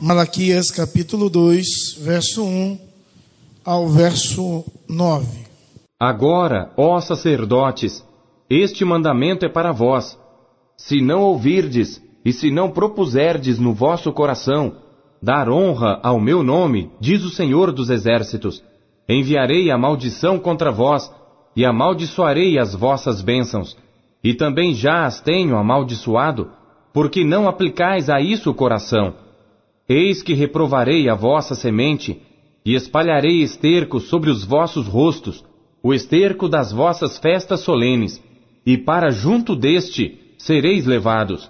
Malaquias capítulo 2, verso 1 ao verso 9. Agora, ó sacerdotes, este mandamento é para vós. Se não ouvirdes e se não propuserdes no vosso coração dar honra ao meu nome, diz o Senhor dos Exércitos, enviarei a maldição contra vós e amaldiçoarei as vossas bênçãos. E também já as tenho amaldiçoado, porque não aplicais a isso o coração. Eis que reprovarei a vossa semente, e espalharei esterco sobre os vossos rostos, o esterco das vossas festas solenes, e para junto deste sereis levados.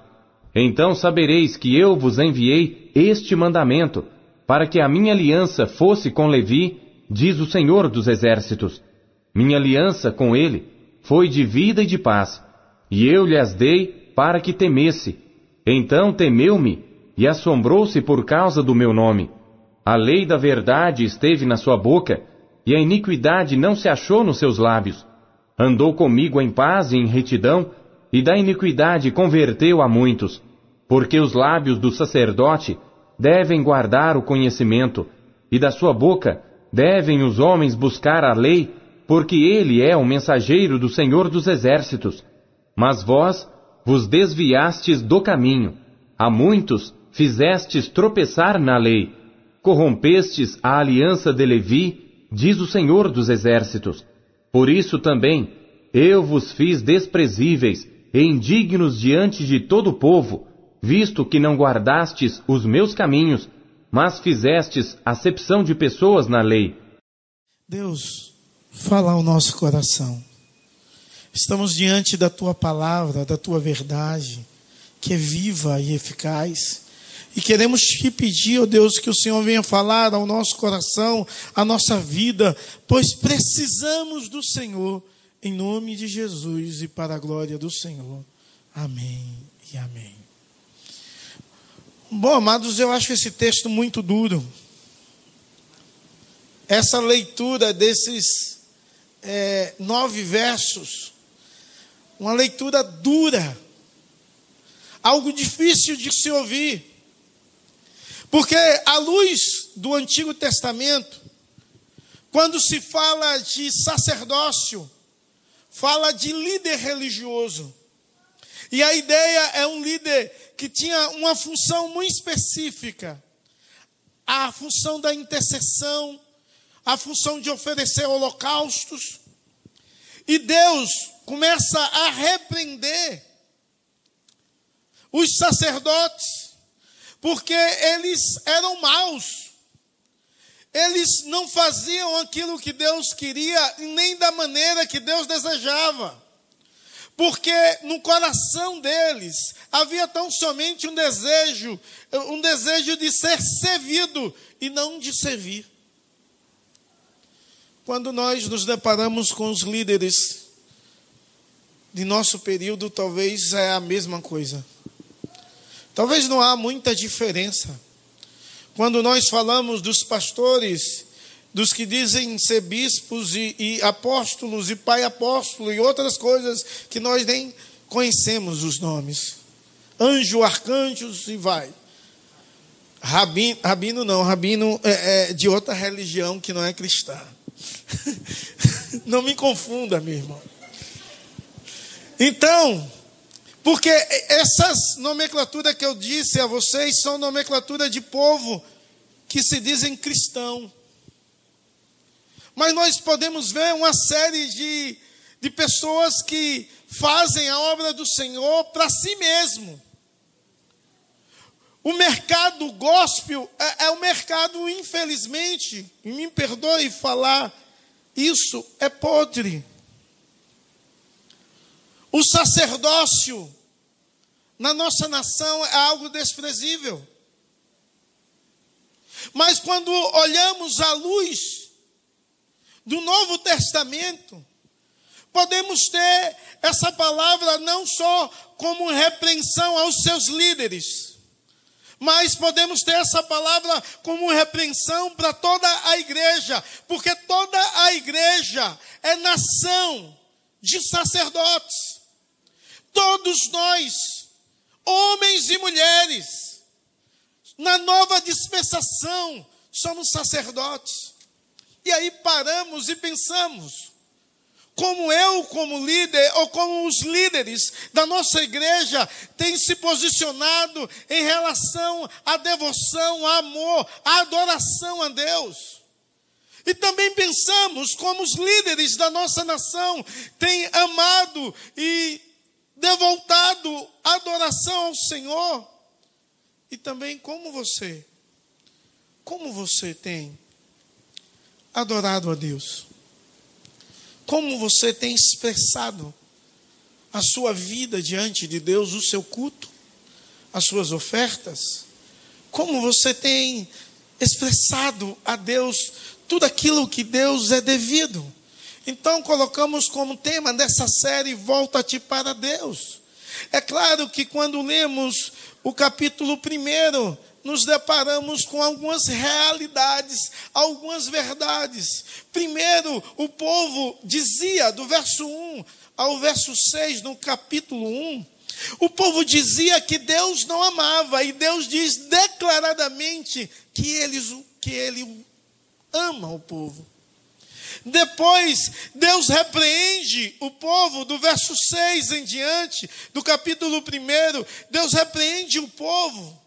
Então sabereis que eu vos enviei este mandamento, para que a minha aliança fosse com Levi, diz o Senhor dos Exércitos. Minha aliança com ele foi de vida e de paz, e eu lhes dei para que temesse. Então temeu-me e assombrou-se por causa do meu nome. A lei da verdade esteve na sua boca, e a iniquidade não se achou nos seus lábios. Andou comigo em paz e em retidão, e da iniquidade converteu a muitos. Porque os lábios do sacerdote devem guardar o conhecimento, e da sua boca devem os homens buscar a lei, porque ele é o mensageiro do Senhor dos Exércitos. Mas vós vos desviastes do caminho. A muitos fizestes tropeçar na lei, corrompestes a aliança de Levi, diz o Senhor dos Exércitos. Por isso também eu vos fiz desprezíveis e indignos diante de todo o povo, visto que não guardastes os meus caminhos, mas fizestes acepção de pessoas na lei. Deus, fala ao nosso coração. Estamos diante da tua palavra, da tua verdade, que é viva e eficaz e queremos te pedir, ó oh Deus, que o Senhor venha falar ao nosso coração, à nossa vida, pois precisamos do Senhor, em nome de Jesus e para a glória do Senhor. Amém e amém. Bom, amados, eu acho esse texto muito duro. Essa leitura desses é, nove versos, uma leitura dura, algo difícil de se ouvir. Porque à luz do Antigo Testamento, quando se fala de sacerdócio, fala de líder religioso. E a ideia é um líder que tinha uma função muito específica: a função da intercessão, a função de oferecer holocaustos. E Deus começa a repreender os sacerdotes porque eles eram maus. Eles não faziam aquilo que Deus queria, nem da maneira que Deus desejava. Porque no coração deles havia tão somente um desejo, um desejo de ser servido e não de servir. Quando nós nos deparamos com os líderes de nosso período, talvez é a mesma coisa. Talvez não há muita diferença. Quando nós falamos dos pastores, dos que dizem ser bispos e, e apóstolos e pai apóstolo e outras coisas que nós nem conhecemos os nomes. Anjo, arcanjos e vai. Rabino, rabino não, rabino é, é de outra religião que não é cristã. não me confunda, meu irmão. Então, porque essas nomenclaturas que eu disse a vocês são nomenclatura de povo que se dizem cristão. Mas nós podemos ver uma série de, de pessoas que fazem a obra do Senhor para si mesmo. O mercado gospel é, é o mercado, infelizmente, me perdoe falar, isso é podre. O sacerdócio na nossa nação é algo desprezível. Mas quando olhamos à luz do Novo Testamento, podemos ter essa palavra não só como repreensão aos seus líderes, mas podemos ter essa palavra como repreensão para toda a igreja, porque toda a igreja é nação de sacerdotes. Todos nós homens e mulheres, Na nova dispensação, somos sacerdotes. E aí paramos e pensamos: como eu, como líder, ou como os líderes da nossa igreja, têm se posicionado em relação à devoção, ao amor, à adoração a Deus. E também pensamos como os líderes da nossa nação têm amado e devoltado adoração ao Senhor. E também como você, como você tem adorado a Deus? Como você tem expressado a sua vida diante de Deus, o seu culto, as suas ofertas? Como você tem expressado a Deus tudo aquilo que Deus é devido? Então, colocamos como tema dessa série Volta-te para Deus. É claro que quando lemos o capítulo primeiro, nos deparamos com algumas realidades, algumas verdades. Primeiro, o povo dizia, do verso 1 ao verso 6, no capítulo 1, o povo dizia que Deus não amava, e Deus diz declaradamente que, eles, que ele ama o povo. Depois, Deus repreende o povo, do verso 6 em diante, do capítulo 1, Deus repreende o povo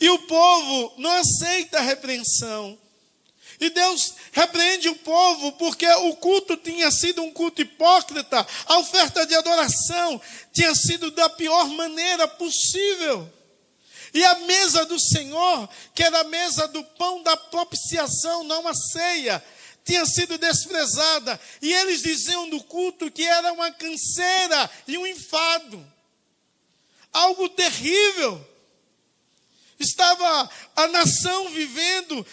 e o povo não aceita a repreensão. E Deus repreende o povo porque o culto tinha sido um culto hipócrita, a oferta de adoração tinha sido da pior maneira possível. E a mesa do Senhor, que era a mesa do pão da propiciação, não a ceia, tinha sido desprezada. E eles diziam do culto que era uma canseira e um enfado. Algo terrível. Estava a nação vivendo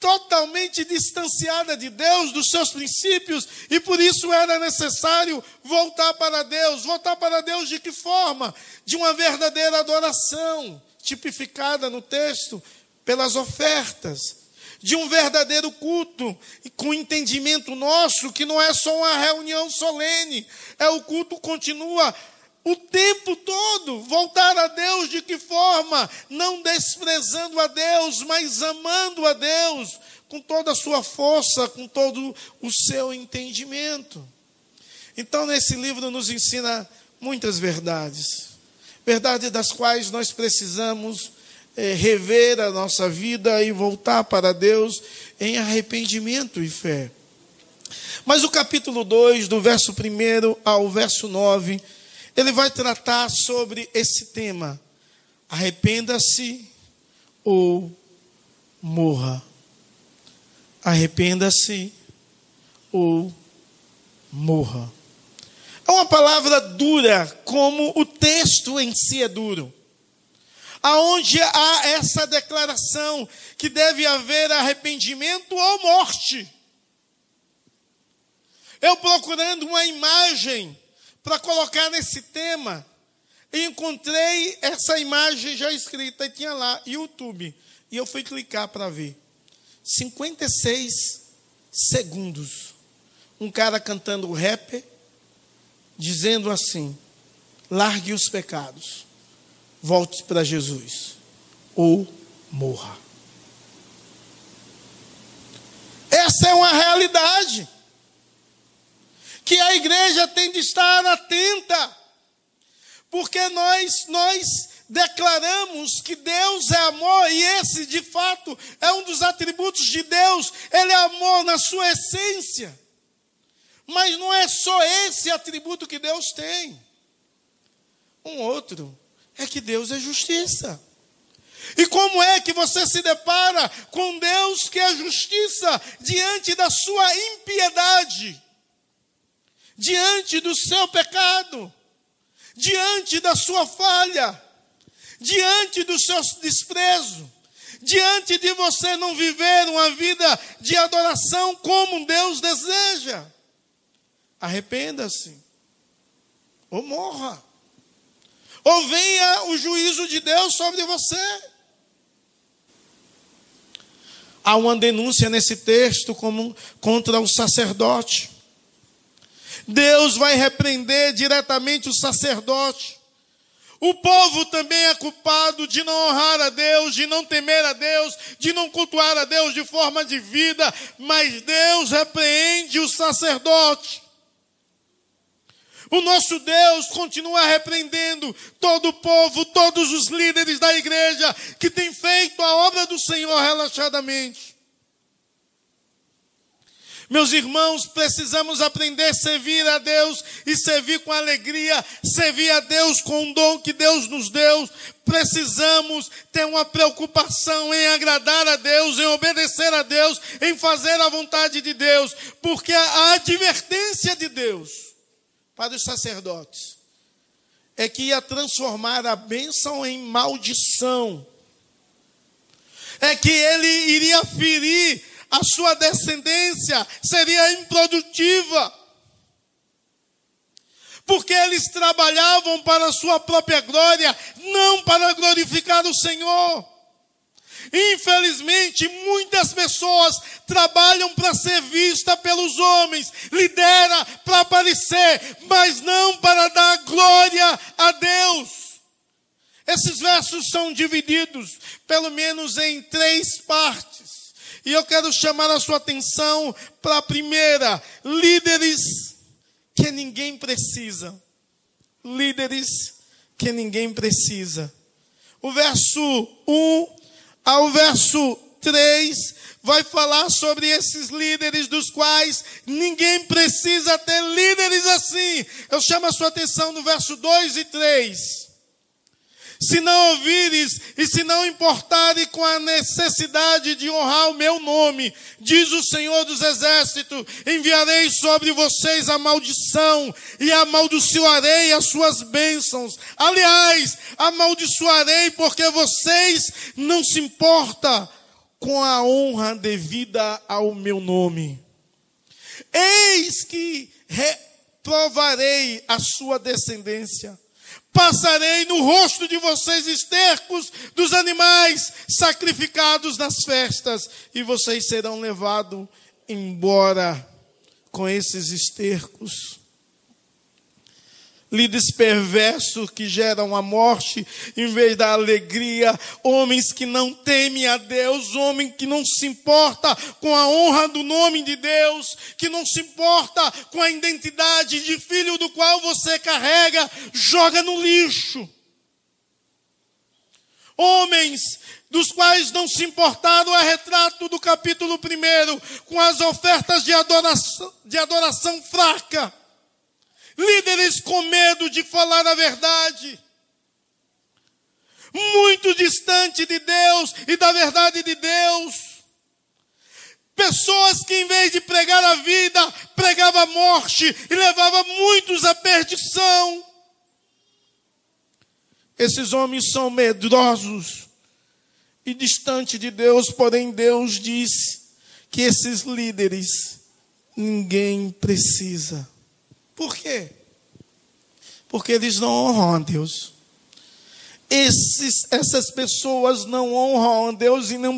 totalmente distanciada de Deus, dos seus princípios, e por isso era necessário voltar para Deus. Voltar para Deus de que forma? De uma verdadeira adoração, tipificada no texto pelas ofertas. De um verdadeiro culto, com entendimento nosso, que não é só uma reunião solene, é o culto continua o tempo todo. Voltar a Deus de que forma? Não desprezando a Deus, mas amando a Deus com toda a sua força, com todo o seu entendimento. Então, nesse livro nos ensina muitas verdades, verdades das quais nós precisamos é, rever a nossa vida e voltar para Deus em arrependimento e fé. Mas o capítulo 2, do verso 1 ao verso 9, ele vai tratar sobre esse tema: arrependa-se ou morra. Arrependa-se ou morra. É uma palavra dura, como o texto em si é duro. Aonde há essa declaração que deve haver arrependimento ou morte. Eu procurando uma imagem para colocar nesse tema, encontrei essa imagem já escrita e tinha lá, YouTube. E eu fui clicar para ver. 56 segundos. Um cara cantando rap, dizendo assim: largue os pecados, volte para Jesus, ou morra. Essa é uma realidade que a igreja tem de estar atenta, porque nós, nós declaramos que Deus é amor e esse, de fato, é um dos atributos de Deus, Ele é amor na sua essência. Mas não é só esse atributo que Deus tem. Um outro é que Deus é justiça. E como é que você se depara com Deus que é justiça diante da sua impiedade? diante do seu pecado, diante da sua falha, diante do seu desprezo, diante de você não viver uma vida de adoração como Deus deseja. Arrependa-se, ou morra, ou venha o juízo de Deus sobre você. Há uma denúncia nesse texto como contra o sacerdote. Deus vai repreender diretamente o sacerdote. O povo também é culpado de não honrar a Deus, de não temer a Deus, de não cultuar a Deus de forma de vida, mas Deus repreende o sacerdote. O nosso Deus continua repreendendo todo o povo, todos os líderes da igreja que têm feito a obra do Senhor relaxadamente. Meus irmãos, precisamos aprender a servir a Deus e servir com alegria, servir a Deus com o dom que Deus nos deu. Precisamos ter uma preocupação em agradar a Deus, em obedecer a Deus, em fazer a vontade de Deus, porque a advertência de Deus para os sacerdotes é que ia transformar a bênção em maldição. É que ele iria ferir a sua descendência seria improdutiva. Porque eles trabalhavam para a sua própria glória, não para glorificar o Senhor. Infelizmente, muitas pessoas trabalham para ser vista pelos homens, lidera para aparecer, mas não para dar glória a Deus. Esses versos são divididos, pelo menos em três partes. E eu quero chamar a sua atenção para a primeira: líderes que ninguém precisa. Líderes que ninguém precisa. O verso 1 ao verso 3 vai falar sobre esses líderes dos quais ninguém precisa ter líderes assim. Eu chamo a sua atenção no verso 2 e 3 se não ouvires e se não importares com a necessidade de honrar o meu nome, diz o Senhor dos Exércitos, enviarei sobre vocês a maldição e amaldiçoarei as suas bênçãos. Aliás, amaldiçoarei porque vocês não se importam com a honra devida ao meu nome. Eis que reprovarei a sua descendência Passarei no rosto de vocês estercos dos animais sacrificados nas festas, e vocês serão levados embora com esses estercos líderes perversos que geram a morte em vez da alegria, homens que não temem a Deus, homem que não se importa com a honra do nome de Deus, que não se importa com a identidade de filho do qual você carrega, joga no lixo. Homens dos quais não se importaram é retrato do capítulo 1, com as ofertas de adoração, de adoração fraca líderes com medo de falar a verdade, muito distante de Deus e da verdade de Deus. Pessoas que, em vez de pregar a vida, pregava a morte e levava muitos à perdição. Esses homens são medrosos e distantes de Deus, porém Deus diz que esses líderes ninguém precisa. Por quê? Porque eles não honram a Deus. Esses, essas pessoas não honram a Deus e não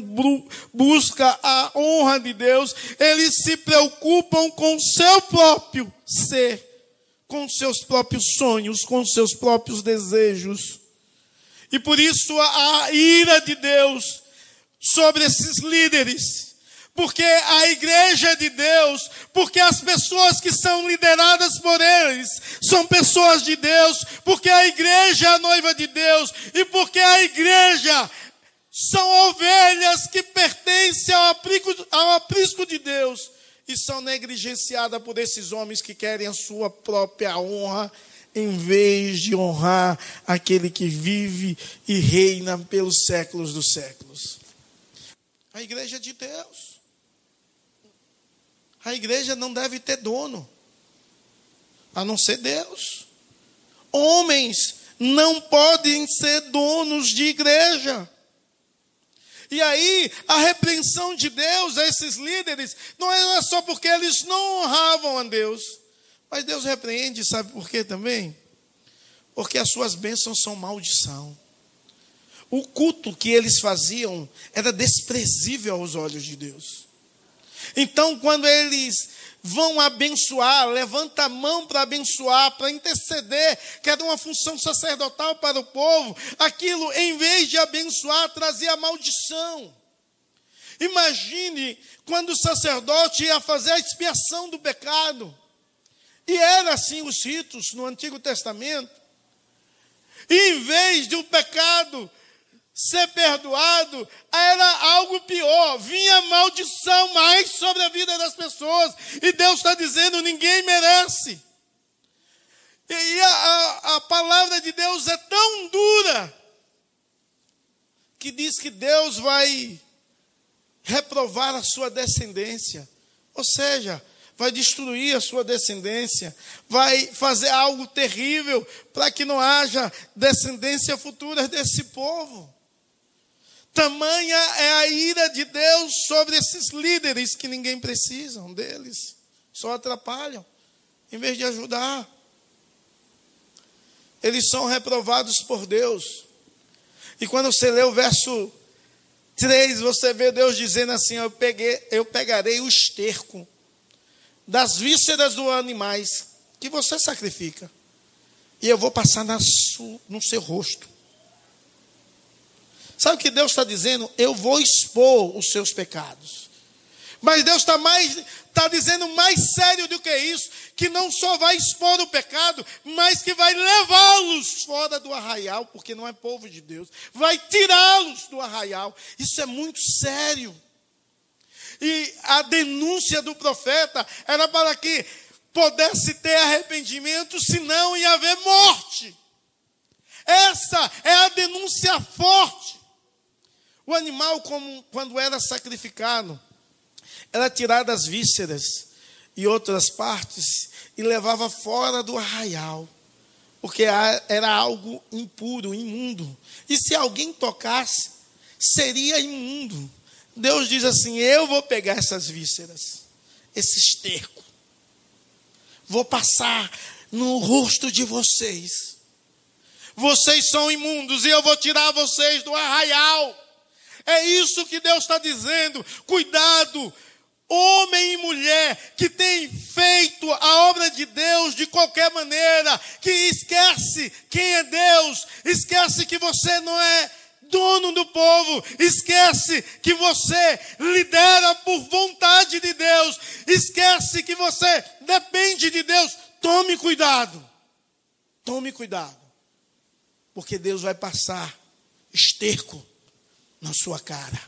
buscam a honra de Deus, eles se preocupam com o seu próprio ser, com seus próprios sonhos, com seus próprios desejos. E por isso a, a ira de Deus sobre esses líderes porque a igreja é de Deus, porque as pessoas que são lideradas por eles são pessoas de Deus, porque a igreja é a noiva de Deus e porque a igreja são ovelhas que pertencem ao aprisco, ao aprisco de Deus e são negligenciadas por esses homens que querem a sua própria honra em vez de honrar aquele que vive e reina pelos séculos dos séculos. A igreja é de Deus. A igreja não deve ter dono, a não ser Deus. Homens não podem ser donos de igreja. E aí, a repreensão de Deus a esses líderes não é só porque eles não honravam a Deus, mas Deus repreende, sabe por quê também? Porque as suas bênçãos são maldição. O culto que eles faziam era desprezível aos olhos de Deus. Então, quando eles vão abençoar, levanta a mão para abençoar, para interceder, que era uma função sacerdotal para o povo, aquilo, em vez de abençoar, trazia maldição. Imagine quando o sacerdote ia fazer a expiação do pecado. E era assim os ritos no Antigo Testamento. E em vez de o um pecado ser perdoado, era algo pior, vinha maldição mais sobre a vida das pessoas, e Deus está dizendo: ninguém merece. E a, a, palavra de Deus é tão dura, que diz que Deus vai reprovar a sua descendência, ou seja, vai destruir a sua descendência, vai fazer algo terrível para que não haja descendência futura desse povo. Tamanha é a ira de Deus sobre esses líderes que ninguém precisa deles, só atrapalham, em vez de ajudar. Eles são reprovados por Deus. E quando você lê o verso 3, você vê Deus dizendo assim: Eu, peguei, eu pegarei o esterco das vísceras dos animais que você sacrifica, e eu vou passar na no seu rosto. Sabe o que Deus está dizendo? Eu vou expor os seus pecados. Mas Deus está mais está dizendo mais sério do que isso, que não só vai expor o pecado, mas que vai levá-los fora do arraial, porque não é povo de Deus, vai tirá-los do arraial. Isso é muito sério. E a denúncia do profeta era para que pudesse ter arrependimento, senão ia haver morte. Essa é a denúncia forte. O animal, como, quando era sacrificado, era tirado as vísceras e outras partes e levava fora do arraial, porque era algo impuro, imundo. E se alguém tocasse, seria imundo. Deus diz assim: Eu vou pegar essas vísceras, esse esterco, vou passar no rosto de vocês. Vocês são imundos e eu vou tirar vocês do arraial. É isso que Deus está dizendo. Cuidado, homem e mulher que tem feito a obra de Deus de qualquer maneira, que esquece quem é Deus, esquece que você não é dono do povo, esquece que você lidera por vontade de Deus, esquece que você depende de Deus. Tome cuidado, tome cuidado, porque Deus vai passar esterco na sua cara,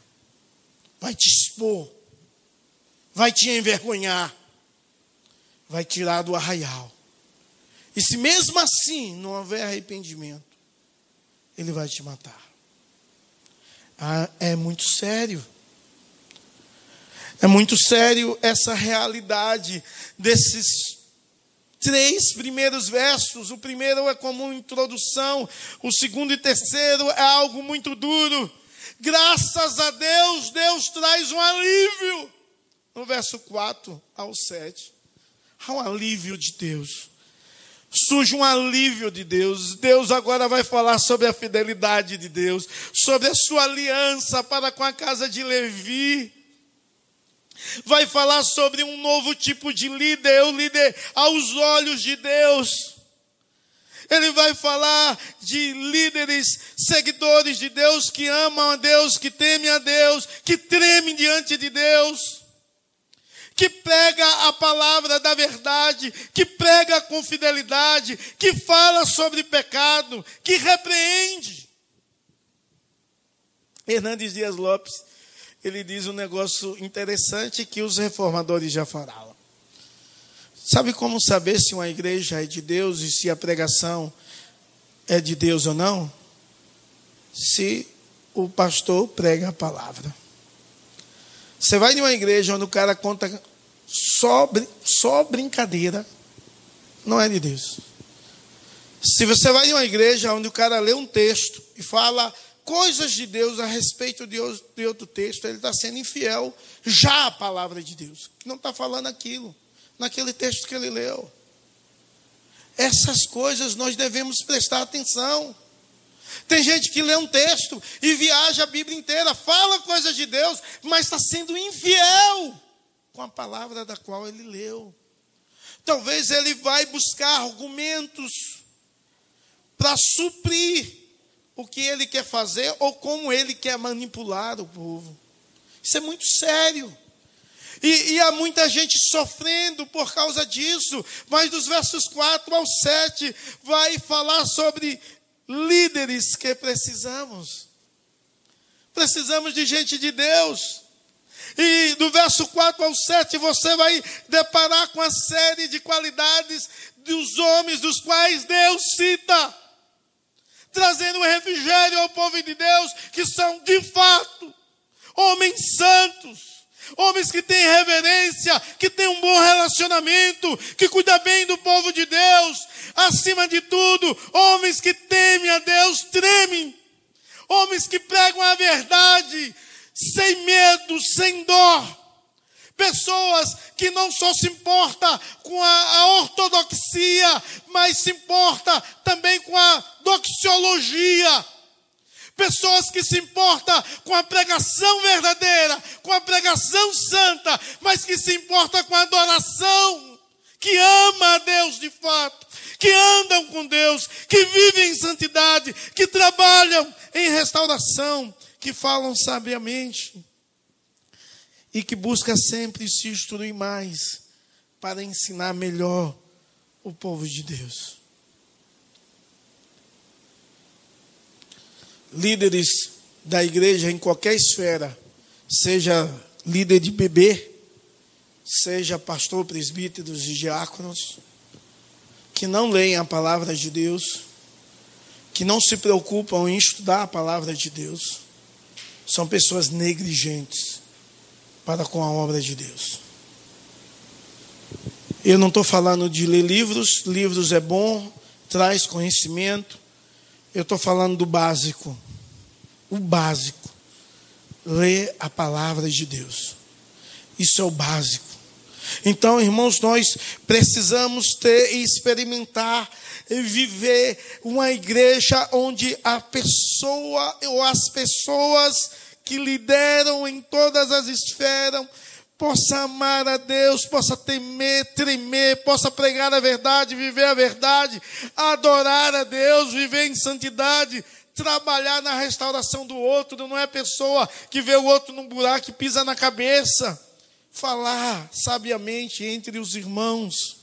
vai te expor, vai te envergonhar, vai tirar do arraial. E se mesmo assim não houver arrependimento, ele vai te matar. Ah, é muito sério. É muito sério essa realidade desses três primeiros versos. O primeiro é como introdução, o segundo e terceiro é algo muito duro. Graças a Deus, Deus traz um alívio. No verso 4 ao 7. Há um alívio de Deus. Surge um alívio de Deus. Deus agora vai falar sobre a fidelidade de Deus, sobre a sua aliança para com a casa de Levi. Vai falar sobre um novo tipo de líder, o líder aos olhos de Deus. Ele vai falar de líderes, seguidores de Deus, que amam a Deus, que temem a Deus, que tremem diante de Deus, que prega a palavra da verdade, que prega com fidelidade, que fala sobre pecado, que repreende. Hernandes Dias Lopes, ele diz um negócio interessante que os reformadores já falaram. Sabe como saber se uma igreja é de Deus e se a pregação é de Deus ou não? Se o pastor prega a palavra. Você vai em uma igreja onde o cara conta só, só brincadeira, não é de Deus. Se você vai em uma igreja onde o cara lê um texto e fala coisas de Deus a respeito de outro texto, ele está sendo infiel já à palavra de Deus, que não está falando aquilo naquele texto que ele leu. Essas coisas nós devemos prestar atenção. Tem gente que lê um texto e viaja a Bíblia inteira, fala coisas de Deus, mas está sendo infiel com a palavra da qual ele leu. Talvez ele vai buscar argumentos para suprir o que ele quer fazer ou como ele quer manipular o povo. Isso é muito sério. E, e, há muita gente sofrendo por causa disso, mas dos versos 4 ao 7 vai falar sobre líderes que precisamos. Precisamos de gente de Deus. E do verso 4 ao 7 você vai deparar com a série de qualidades dos homens dos quais Deus cita, trazendo um refrigério ao povo de Deus, que são de fato homens santos Homens que têm reverência, que têm um bom relacionamento, que cuida bem do povo de Deus. Acima de tudo, homens que temem a Deus, tremem. Homens que pregam a verdade, sem medo, sem dor. Pessoas que não só se importa com a, a ortodoxia, mas se importa também com a doxologia Pessoas que se importam com a pregação verdadeira, com a pregação santa, mas que se importam com a adoração, que ama a Deus de fato, que andam com Deus, que vivem em santidade, que trabalham em restauração, que falam sabiamente e que busca sempre se instruir mais para ensinar melhor o povo de Deus. Líderes da igreja em qualquer esfera, seja líder de bebê, seja pastor, presbíteros e diáconos, que não leem a palavra de Deus, que não se preocupam em estudar a palavra de Deus, são pessoas negligentes para com a obra de Deus. Eu não estou falando de ler livros, livros é bom, traz conhecimento, eu estou falando do básico. O básico. Ler a palavra de Deus. Isso é o básico. Então, irmãos, nós precisamos ter e experimentar e viver uma igreja onde a pessoa ou as pessoas que lideram em todas as esferas possa amar a Deus, possa temer, tremer, possa pregar a verdade, viver a verdade, adorar a Deus, viver em santidade, trabalhar na restauração do outro, não é pessoa que vê o outro num buraco e pisa na cabeça. Falar sabiamente entre os irmãos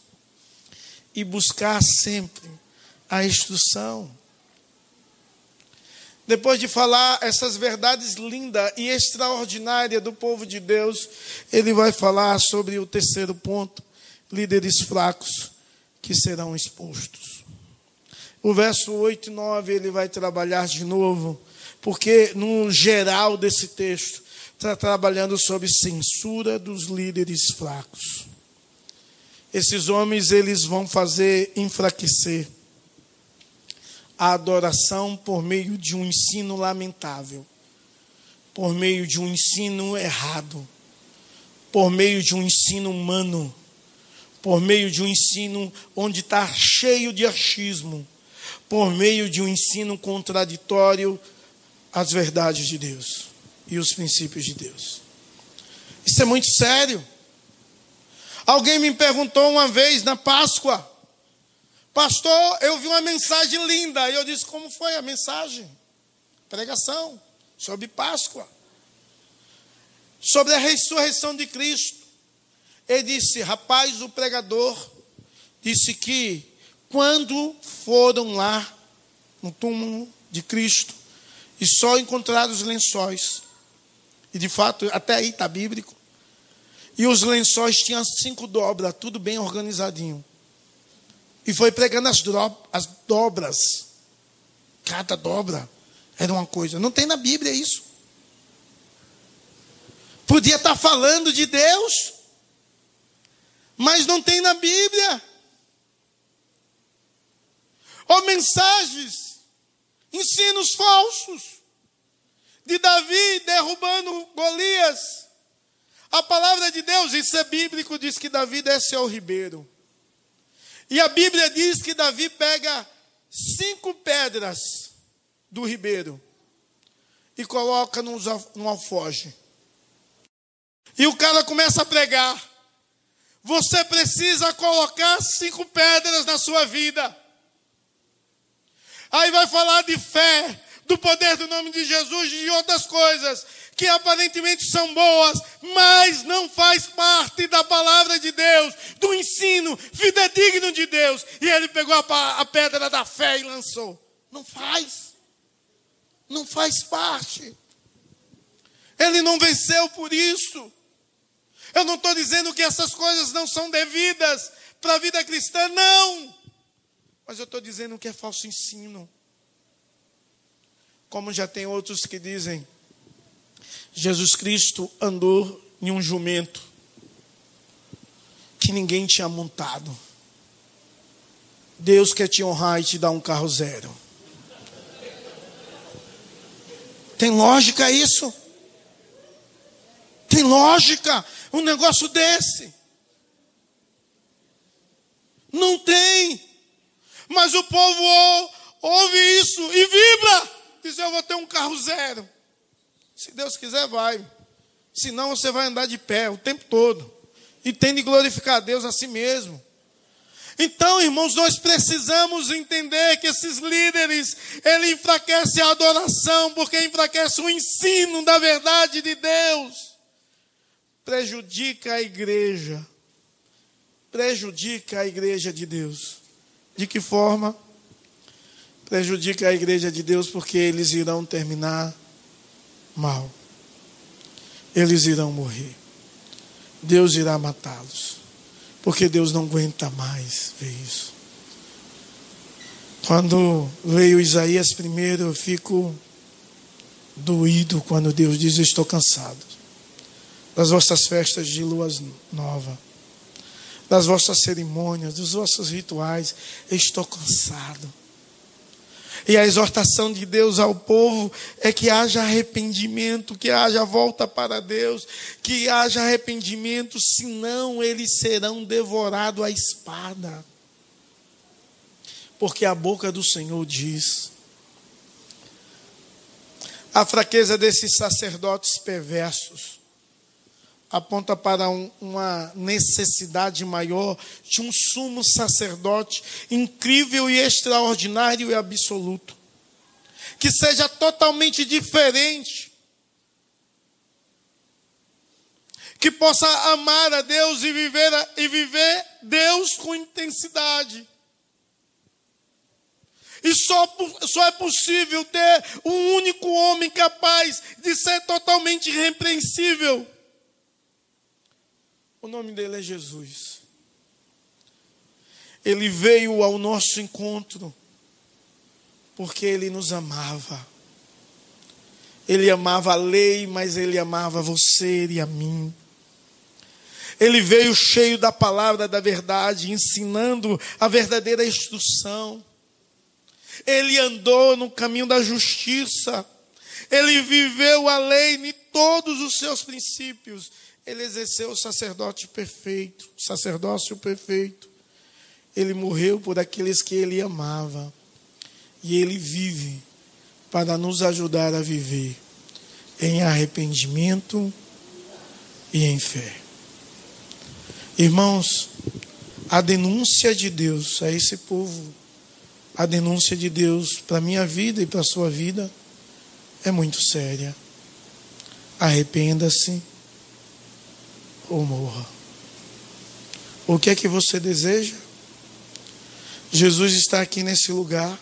e buscar sempre a instrução. Depois de falar essas verdades lindas e extraordinárias do povo de Deus, ele vai falar sobre o terceiro ponto: líderes fracos que serão expostos. O verso 8 e 9 ele vai trabalhar de novo, porque no geral desse texto está trabalhando sobre censura dos líderes fracos. Esses homens eles vão fazer enfraquecer a adoração por meio de um ensino lamentável, por meio de um ensino errado, por meio de um ensino humano, por meio de um ensino onde está cheio de achismo, por meio de um ensino contraditório às verdades de Deus e os princípios de Deus. Isso é muito sério. Alguém me perguntou uma vez na Páscoa, Pastor, eu vi uma mensagem linda. E eu disse: Como foi a mensagem? Pregação sobre Páscoa, sobre a ressurreição de Cristo. Ele disse: Rapaz, o pregador disse que quando foram lá no túmulo de Cristo e só encontraram os lençóis, e de fato até aí está bíblico, e os lençóis tinham cinco dobras, tudo bem organizadinho. E foi pregando as, as dobras. Cada dobra era uma coisa. Não tem na Bíblia isso. Podia estar falando de Deus, mas não tem na Bíblia. Ou mensagens, ensinos falsos de Davi derrubando Golias. A palavra de Deus, isso é bíblico, diz que Davi desce ao ribeiro. E a Bíblia diz que Davi pega cinco pedras do ribeiro e coloca num alfoge. E o cara começa a pregar. Você precisa colocar cinco pedras na sua vida. Aí vai falar de fé, do poder do nome de Jesus e de outras coisas que aparentemente são boas, mas não faz parte da palavra de Deus, do ensino fidedigno de Deus. E ele pegou a, a pedra da fé e lançou. Não faz. Não faz parte. Ele não venceu por isso. Eu não estou dizendo que essas coisas não são devidas para a vida cristã, não. Mas eu estou dizendo que é falso ensino. Como já tem outros que dizem, Jesus Cristo andou em um jumento que ninguém tinha montado. Deus quer te honrar e te dar um carro zero. Tem lógica isso? Tem lógica um negócio desse? Não tem. Mas o povo ouve isso e vibra. Diz: Eu vou ter um carro zero. Se Deus quiser, vai. Senão você vai andar de pé o tempo todo. E tem de glorificar a Deus a si mesmo. Então, irmãos, nós precisamos entender que esses líderes, ele enfraquece a adoração, porque enfraquece o ensino da verdade de Deus. Prejudica a igreja. Prejudica a igreja de Deus. De que forma? Prejudica a igreja de Deus porque eles irão terminar mal. Eles irão morrer. Deus irá matá-los. Porque Deus não aguenta mais ver isso. Quando leio Isaías primeiro, eu fico doído quando Deus diz: estou cansado das vossas festas de luas nova, das vossas cerimônias, dos vossos rituais. Estou cansado. E a exortação de Deus ao povo é que haja arrependimento, que haja volta para Deus, que haja arrependimento, senão eles serão devorados à espada. Porque a boca do Senhor diz. A fraqueza desses sacerdotes perversos aponta para um, uma necessidade maior de um sumo sacerdote incrível e extraordinário e absoluto, que seja totalmente diferente, que possa amar a Deus e viver, e viver Deus com intensidade. E só, só é possível ter um único homem capaz de ser totalmente irrepreensível o nome dele é Jesus. Ele veio ao nosso encontro porque ele nos amava. Ele amava a lei, mas ele amava você e a mim. Ele veio cheio da palavra da verdade, ensinando a verdadeira instrução. Ele andou no caminho da justiça. Ele viveu a lei em todos os seus princípios ele exerceu o sacerdote perfeito, o sacerdócio perfeito. Ele morreu por aqueles que ele amava. E ele vive para nos ajudar a viver em arrependimento e em fé. Irmãos, a denúncia de Deus a esse povo, a denúncia de Deus para a minha vida e para a sua vida é muito séria. Arrependa-se ou morra. O que é que você deseja? Jesus está aqui nesse lugar.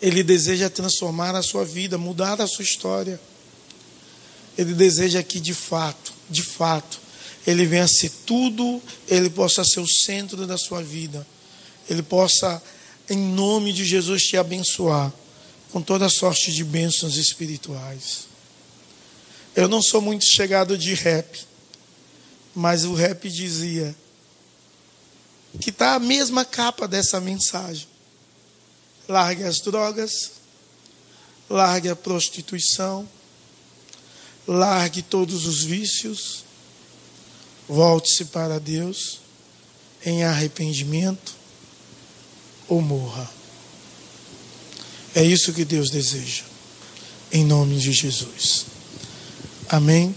Ele deseja transformar a sua vida, mudar a sua história. Ele deseja que de fato, de fato, ele venha ser tudo, ele possa ser o centro da sua vida. Ele possa, em nome de Jesus, te abençoar com toda sorte de bênçãos espirituais. Eu não sou muito chegado de rap, mas o rap dizia que está a mesma capa dessa mensagem. Largue as drogas, largue a prostituição, largue todos os vícios, volte-se para Deus em arrependimento ou morra. É isso que Deus deseja, em nome de Jesus. Amém.